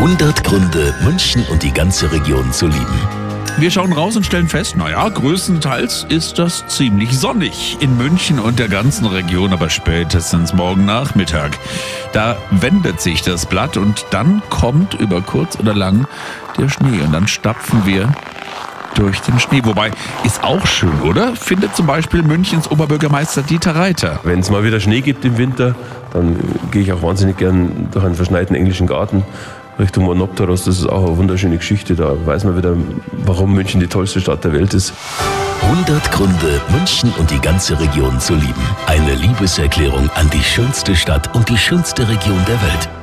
100 Gründe, München und die ganze Region zu lieben. Wir schauen raus und stellen fest, naja, größtenteils ist das ziemlich sonnig in München und der ganzen Region, aber spätestens morgen Nachmittag. Da wendet sich das Blatt und dann kommt über kurz oder lang der Schnee und dann stapfen wir durch den Schnee. Wobei, ist auch schön, oder? Findet zum Beispiel Münchens Oberbürgermeister Dieter Reiter. Wenn es mal wieder Schnee gibt im Winter, dann gehe ich auch wahnsinnig gern durch einen verschneiten englischen Garten Richtung Monopteros. Das ist auch eine wunderschöne Geschichte. Da weiß man wieder, warum München die tollste Stadt der Welt ist. 100 Gründe, München und die ganze Region zu lieben. Eine Liebeserklärung an die schönste Stadt und die schönste Region der Welt.